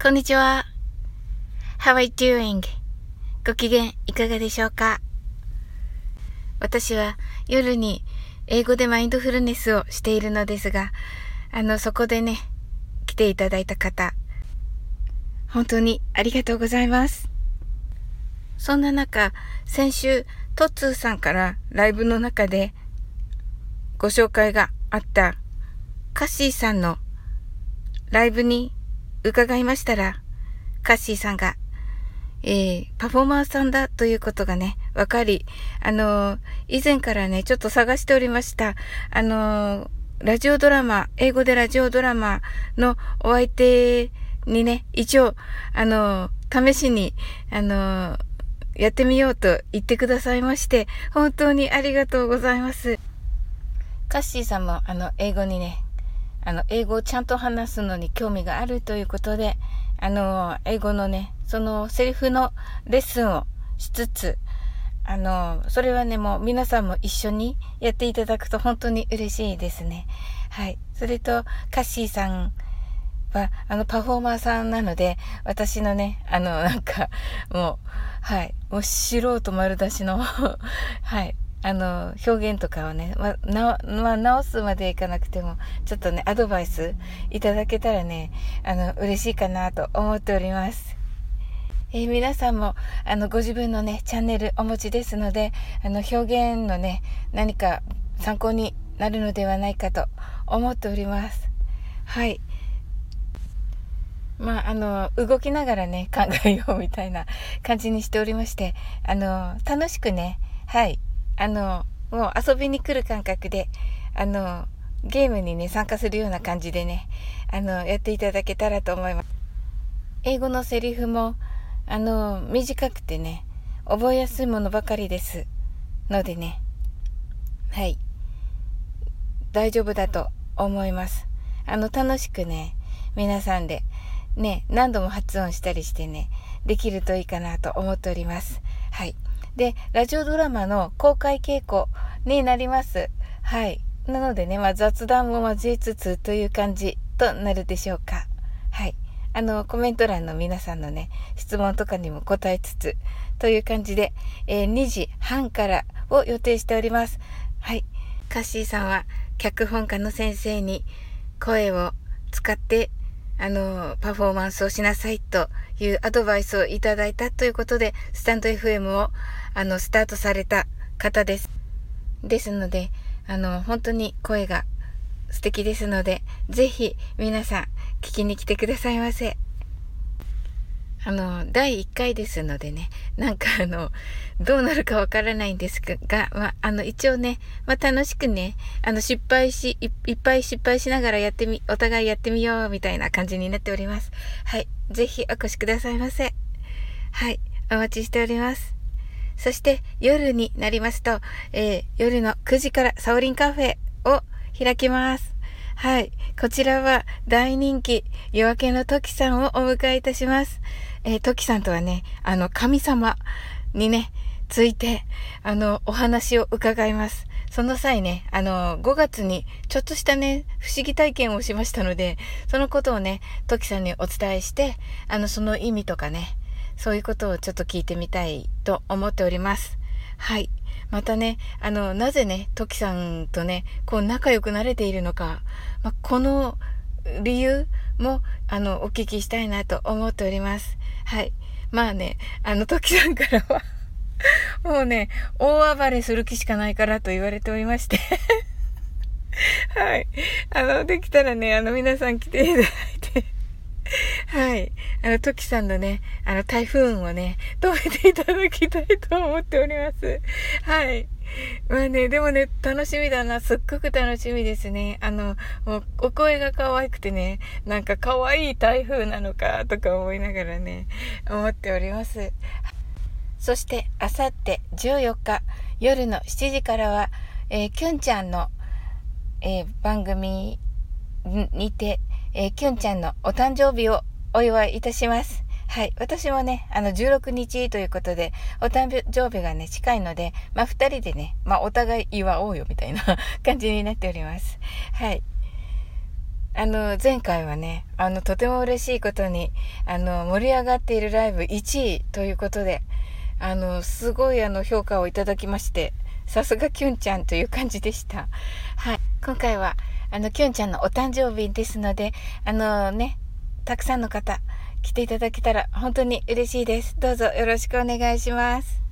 こんにちは。How are you doing? ご機嫌いかがでしょうか？私は夜に英語でマインドフルネスをしているのですが、あの、そこでね、来ていただいた方、本当にありがとうございます。そんな中、先週、トッツーさんからライブの中でご紹介があったカッシーさんのライブに伺いましたら、カッシーさんが、えー、パフォーマーさんだということがね、わかり、あのー、以前からね、ちょっと探しておりました。あのー、ラジオドラマ、英語でラジオドラマのお相手にね、一応、あの試しに、あのやってみようと言ってくださいまして、本当にありがとうございます。カッシーさんも、あの、英語にね、あの、英語をちゃんと話すのに興味があるということで、あの、英語のね、そのセリフのレッスンをしつつ、あの、それはね、もう皆さんも一緒にやっていただくと本当に嬉しいですね。はい。それと、カッシーさんは、あの、パフォーマーさんなので、私のね、あの、なんか、もう、はい。もう素人丸出しの はい。あの、表現とかをね、ま、あ、直すまでいかなくても、ちょっとね、アドバイスいただけたらね、あの、嬉しいかなと思っております。えー、皆さんも、あの、ご自分のね、チャンネルお持ちですので、あの、表現のね、何か参考になるのではないかと思っております。はい。まあ、あの、動きながらね、考えようみたいな感じにしておりまして、あの、楽しくね、はい、あの、もう遊びに来る感覚で、あの、ゲームにね、参加するような感じでね、あの、やっていただけたらと思います。英語のセリフも、あの、短くてね、覚えやすいものばかりです。のでね、はい。大丈夫だと思います。あの、楽しくね、皆さんで、ね、何度も発音したりしてね、できるといいかなと思っております。はい。で、ラジオドラマの公開稽古になります。はい。なのでね、まあ、雑談も交えつつという感じとなるでしょうか。はい。あの、コメント欄の皆さんのね、質問とかにも答えつつ、という感じで、えー、2時半からを予定しております。はい。カッシーさんは、脚本家の先生に声を使ってあの、パフォーマンスをしなさいというアドバイスをいただいたということで、スタンド FM を、あの、スタートされた方です。ですので、あの、本当に声が素敵ですので、ぜひ皆さん聞きに来てくださいませ。あの、第1回ですのでね、なんかあの、どうなるかわからないんですが、まあ、あの、一応ね、まあ、楽しくね、あの、失敗しい、いっぱい失敗しながらやってみ、お互いやってみよう、みたいな感じになっております。はい。ぜひお越しくださいませ。はい。お待ちしております。そして、夜になりますと、えー、夜の9時からサオリンカフェを開きます。はい。こちらは大人気、夜明けの時さんをお迎えいたします。えー、時さんとはね、あの、神様にね、ついて、あの、お話を伺います。その際ね、あの、5月にちょっとしたね、不思議体験をしましたので、そのことをね、トキさんにお伝えして、あの、その意味とかね、そういうことをちょっと聞いてみたいと思っております。はい。またね、あの、なぜね、トキさんとね、こう仲良くなれているのか、まあ、この理由も、あの、お聞きしたいなと思っております。はい。まあね、あの、トキさんからは もうね、大暴れする気しかないからと言われておりましてはい。あの、できたらね、あの、皆さん来ていただいてはい。あの、トキさんのね、あの、台風をね、止めていただきたいと思っております。はい。まあね、でもね、楽しみだな。すっごく楽しみですね。あの、もう、お声が可愛くてね、なんか可愛い台風なのか、とか思いながらね、思っております。そして、あさって14日夜の7時からは、えー、キュンちゃんの、えー、番組にて、えー、きゅんちゃんのお誕生日をお祝いいたします。はい。私もね、あの、16日ということで、お誕生日がね、近いので、まあ、二人でね、まあ、お互い祝おうよ、みたいな 感じになっております。はい。あの、前回はね、あの、とても嬉しいことに、あの、盛り上がっているライブ1位ということで、あの、すごいあの、評価をいただきまして、さすがキュンちゃんという感じでした。はい。今回は、あの、キュンちゃんのお誕生日ですので、あのね、たくさんの方、来ていただけたら本当に嬉しいです。どうぞよろしくお願いします。